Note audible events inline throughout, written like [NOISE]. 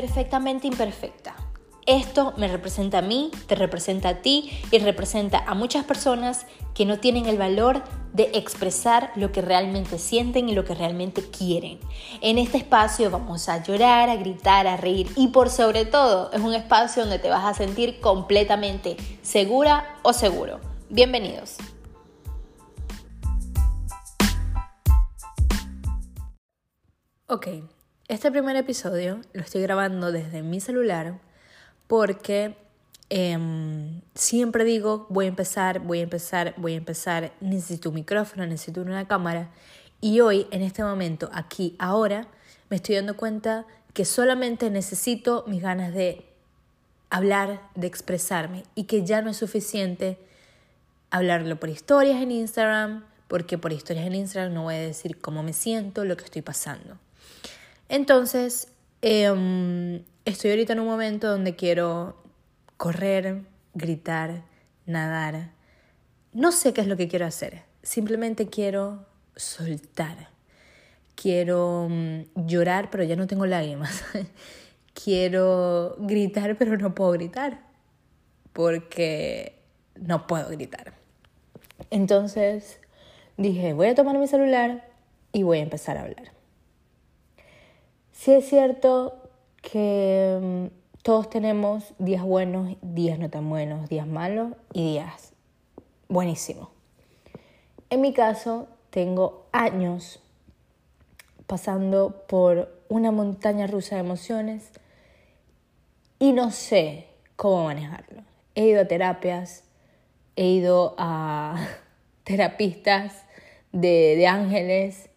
perfectamente imperfecta. Esto me representa a mí, te representa a ti y representa a muchas personas que no tienen el valor de expresar lo que realmente sienten y lo que realmente quieren. En este espacio vamos a llorar, a gritar, a reír y por sobre todo es un espacio donde te vas a sentir completamente segura o seguro. Bienvenidos. Ok, este primer episodio lo estoy grabando desde mi celular porque em, siempre digo, voy a empezar, voy a empezar, voy a empezar, necesito un micrófono, necesito una cámara. Y hoy, en este momento, aquí, ahora, me estoy dando cuenta que solamente necesito mis ganas de hablar, de expresarme y que ya no es suficiente hablarlo por historias en Instagram, porque por historias en Instagram no voy a decir cómo me siento, lo que estoy pasando. Entonces, em, estoy ahorita en un momento donde quiero correr, gritar, nadar. No sé qué es lo que quiero hacer. Simplemente quiero soltar. Quiero mm, llorar, pero ya no tengo lágrimas. [LAUGHS] quiero gritar, pero no puedo gritar. Porque no puedo gritar. Entonces dije, voy a tomar mi celular y voy a empezar a hablar. Sí es cierto que mm, todos tenemos días buenos, días no tan buenos, días malos y días buenísimos. En mi caso, tengo años pasando por una montaña rusa de emociones y no sé cómo manejarlo. He ido a terapias, he ido a [LAUGHS] terapistas de, de ángeles,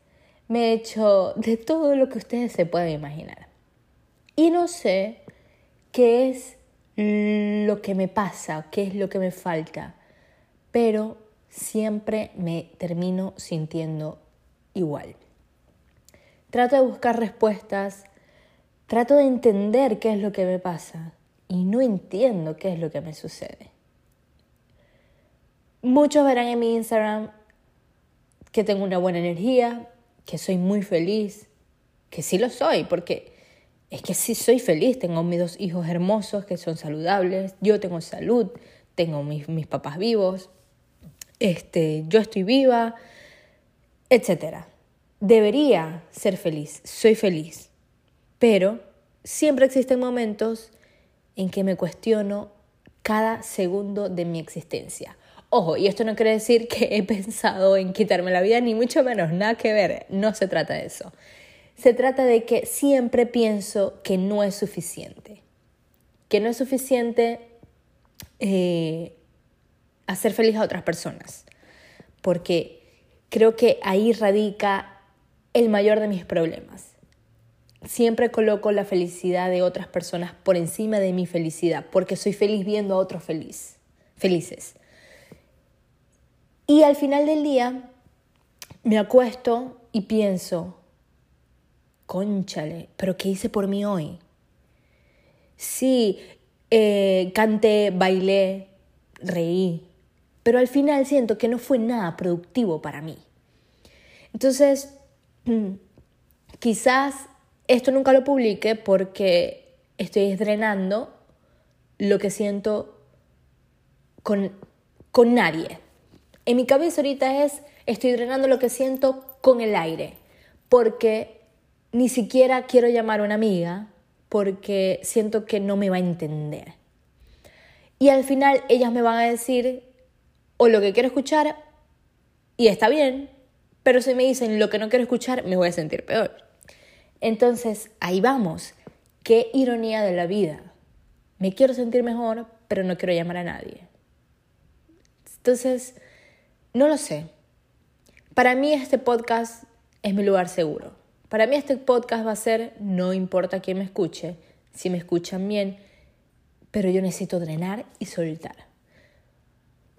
me he hecho de todo lo que ustedes se pueden imaginar. Y no sé qué es lo que me pasa, qué es lo que me falta, pero siempre me termino sintiendo igual. Trato de buscar respuestas, trato de entender qué es lo que me pasa y no entiendo qué es lo que me sucede. Muchos verán en mi Instagram que tengo una buena energía, que soy muy feliz, que sí lo soy, porque es que sí soy feliz, tengo mis dos hijos hermosos que son saludables, yo tengo salud, tengo mis, mis papás vivos, este, yo estoy viva, etc. Debería ser feliz, soy feliz, pero siempre existen momentos en que me cuestiono cada segundo de mi existencia. Ojo, y esto no quiere decir que he pensado en quitarme la vida, ni mucho menos, nada que ver, no se trata de eso. Se trata de que siempre pienso que no es suficiente, que no es suficiente eh, hacer feliz a otras personas, porque creo que ahí radica el mayor de mis problemas. Siempre coloco la felicidad de otras personas por encima de mi felicidad, porque soy feliz viendo a otros feliz, felices. Y al final del día me acuesto y pienso, conchale, pero ¿qué hice por mí hoy? Sí, eh, canté, bailé, reí, pero al final siento que no fue nada productivo para mí. Entonces, [CLEARS THROAT] quizás esto nunca lo publique porque estoy drenando lo que siento con, con nadie. En mi cabeza ahorita es, estoy drenando lo que siento con el aire, porque ni siquiera quiero llamar a una amiga, porque siento que no me va a entender. Y al final ellas me van a decir o lo que quiero escuchar, y está bien, pero si me dicen lo que no quiero escuchar, me voy a sentir peor. Entonces, ahí vamos. Qué ironía de la vida. Me quiero sentir mejor, pero no quiero llamar a nadie. Entonces, no lo sé. Para mí este podcast es mi lugar seguro. Para mí este podcast va a ser, no importa quién me escuche, si me escuchan bien, pero yo necesito drenar y soltar.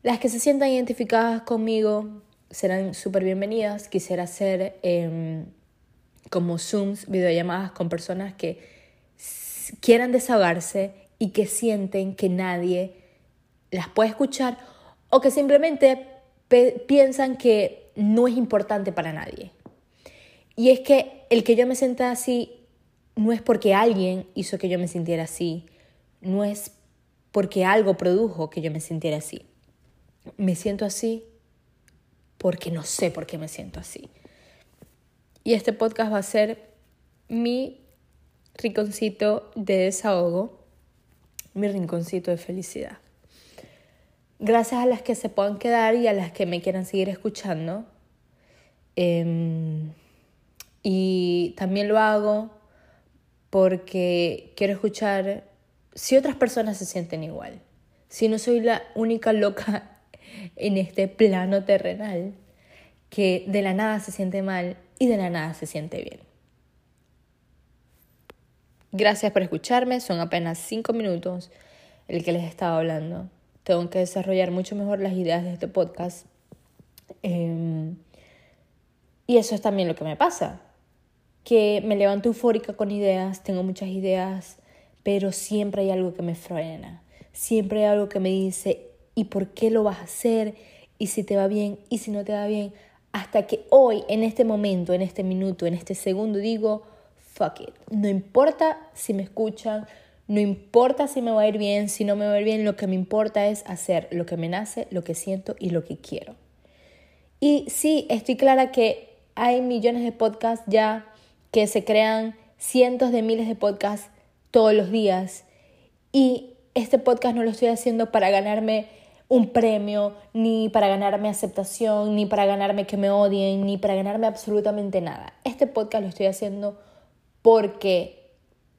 Las que se sientan identificadas conmigo serán súper bienvenidas. Quisiera hacer em, como Zooms, videollamadas con personas que quieran desahogarse y que sienten que nadie las puede escuchar o que simplemente piensan que no es importante para nadie. Y es que el que yo me sienta así no es porque alguien hizo que yo me sintiera así, no es porque algo produjo que yo me sintiera así. Me siento así porque no sé por qué me siento así. Y este podcast va a ser mi rinconcito de desahogo, mi rinconcito de felicidad. Gracias a las que se puedan quedar y a las que me quieran seguir escuchando. Em, y también lo hago porque quiero escuchar si otras personas se sienten igual. Si no soy la única loca [LAUGHS] en este plano terrenal que de la nada se siente mal y de la nada se siente bien. Gracias por escucharme, son apenas cinco minutos el que les estaba hablando. Tengo que desarrollar mucho mejor las ideas de este podcast. Em, y eso es también lo que me pasa que me levanto eufórica con ideas, tengo muchas ideas, pero siempre hay algo que me frena, siempre hay algo que me dice, ¿y por qué lo vas a hacer? ¿Y si te va bien? ¿Y si no te va bien? Hasta que hoy, en este momento, en este minuto, en este segundo, digo, fuck it. No importa si me escuchan, no importa si me va a ir bien, si no me va a ir bien, lo que me importa es hacer lo que me nace, lo que siento y lo que quiero. Y sí, estoy clara que hay millones de podcasts ya que se crean cientos de miles de podcasts todos los días y este podcast no lo estoy haciendo para ganarme un premio, ni para ganarme aceptación, ni para ganarme que me odien, ni para ganarme absolutamente nada. Este podcast lo estoy haciendo porque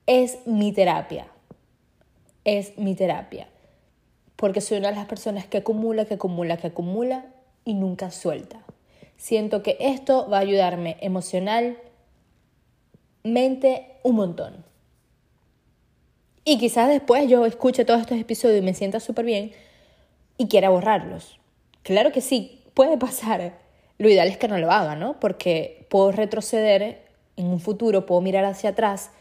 es mi terapia. Es mi terapia. Porque soy una de las personas que acumula, que acumula, que acumula y nunca suelta. Siento que esto va a ayudarme emocional, mente un montón. Y quizás después yo escuche todos estos episodios y me sienta súper bien y quiera borrarlos. Claro que sí, puede pasar. Lo ideal es que no lo haga, ¿no? Porque puedo retroceder en un futuro, puedo mirar hacia atrás,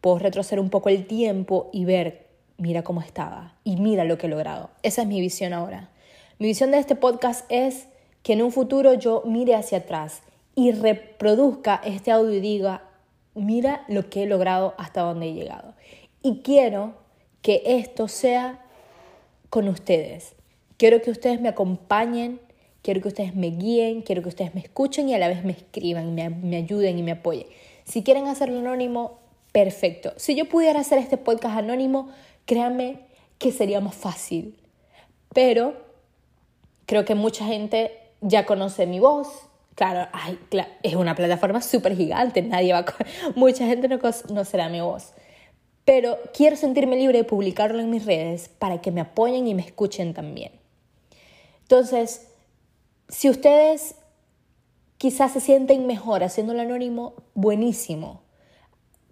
puedo retroceder un poco el tiempo y ver, mira cómo estaba y mira lo que he logrado. Esa es mi visión ahora. Mi visión de este podcast es que en un futuro yo mire hacia atrás y reproduzca este audio y diga, mira lo que he logrado hasta donde he llegado. Y quiero que esto sea con ustedes. Quiero que ustedes me acompañen, quiero que ustedes me guíen, quiero que ustedes me escuchen y a la vez me escriban, me, me ayuden y me apoyen. Si quieren hacerlo anónimo, perfecto. Si yo pudiera hacer este podcast anónimo, créanme que sería más fácil. Pero creo que mucha gente ya conoce mi voz, Claro, es una plataforma súper gigante, nadie va a... [LAUGHS] Mucha gente no, no será mi voz. Pero quiero sentirme libre de publicarlo en mis redes para que me apoyen y me escuchen también. Entonces, si ustedes quizás se sienten mejor haciéndolo anónimo, buenísimo.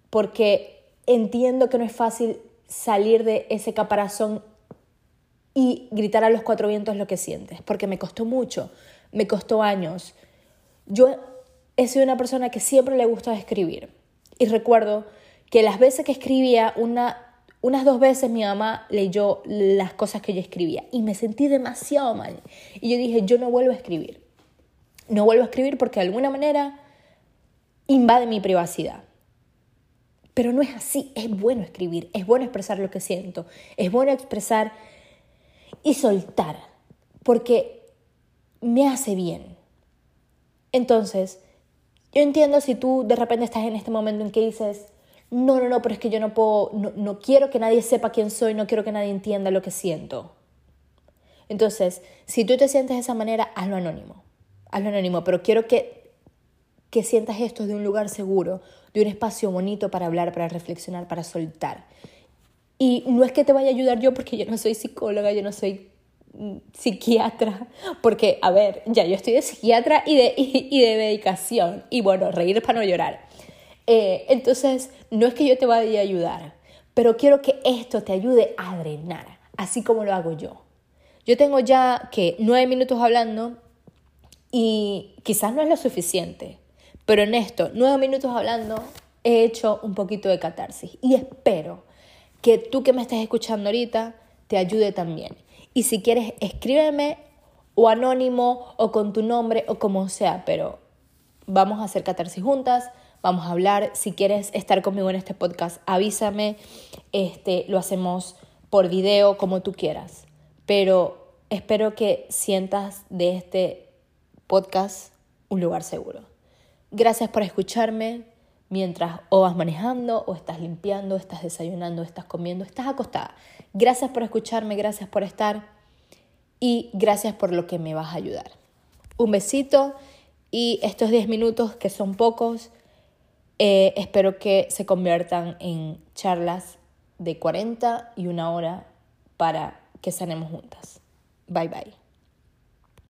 Porque entiendo que no es fácil salir de ese caparazón y gritar a los cuatro vientos lo que sientes, porque me costó mucho, me costó años, yo he sido una persona que siempre le gusta escribir. Y recuerdo que las veces que escribía, una, unas dos veces mi mamá leyó las cosas que yo escribía y me sentí demasiado mal. Y yo dije, yo no vuelvo a escribir. No vuelvo a escribir porque de alguna manera invade mi privacidad. Pero no es así, es bueno escribir, es bueno expresar lo que siento, es bueno expresar y soltar, porque me hace bien. Entonces, yo entiendo si tú de repente estás en este momento en que dices, no, no, no, pero es que yo no puedo, no, quiero que nadie sepa quién soy, no quiero que nadie entienda lo que siento. Entonces, si tú te sientes de esa manera, hazlo anónimo. Hazlo anónimo, pero quiero que, que sientas esto de un lugar seguro, de un espacio bonito para hablar, para reflexionar, para soltar. Y no es que te vaya a ayudar yo porque yo no soy psicóloga, yo no soy psiquiatra, porque, a ver, ya yo estoy de psiquiatra y de, y, de medicación, y bueno, reír para no llorar. Eh, entonces, no es que yo te vaya a ayudar, pero quiero que esto te ayude a drenar, así como lo hago yo. Yo tengo ya que nueve minutos hablando y quizás no es lo suficiente, pero en esto, nueve minutos hablando, he hecho un poquito de catarsis y espero que tú que me estés escuchando ahorita te ayude también. Y si quieres, escríbeme o anónimo o con tu nombre o como sea, pero vamos a hacer catarsis juntas, vamos a hablar. Si quieres estar conmigo en este podcast, avísame. Este, lo hacemos por video, como tú quieras. Pero espero que sientas de este podcast un lugar seguro. Gracias por escucharme mientras o vas manejando, o estás limpiando, estás desayunando, estás comiendo, estás acostada. Gracias por escucharme, gracias por estar y gracias por lo que me vas a ayudar. Un besito y estos 10 minutos que son pocos, eh, espero que se conviertan en charlas de 40 y una hora para que sanemos juntas. Bye bye.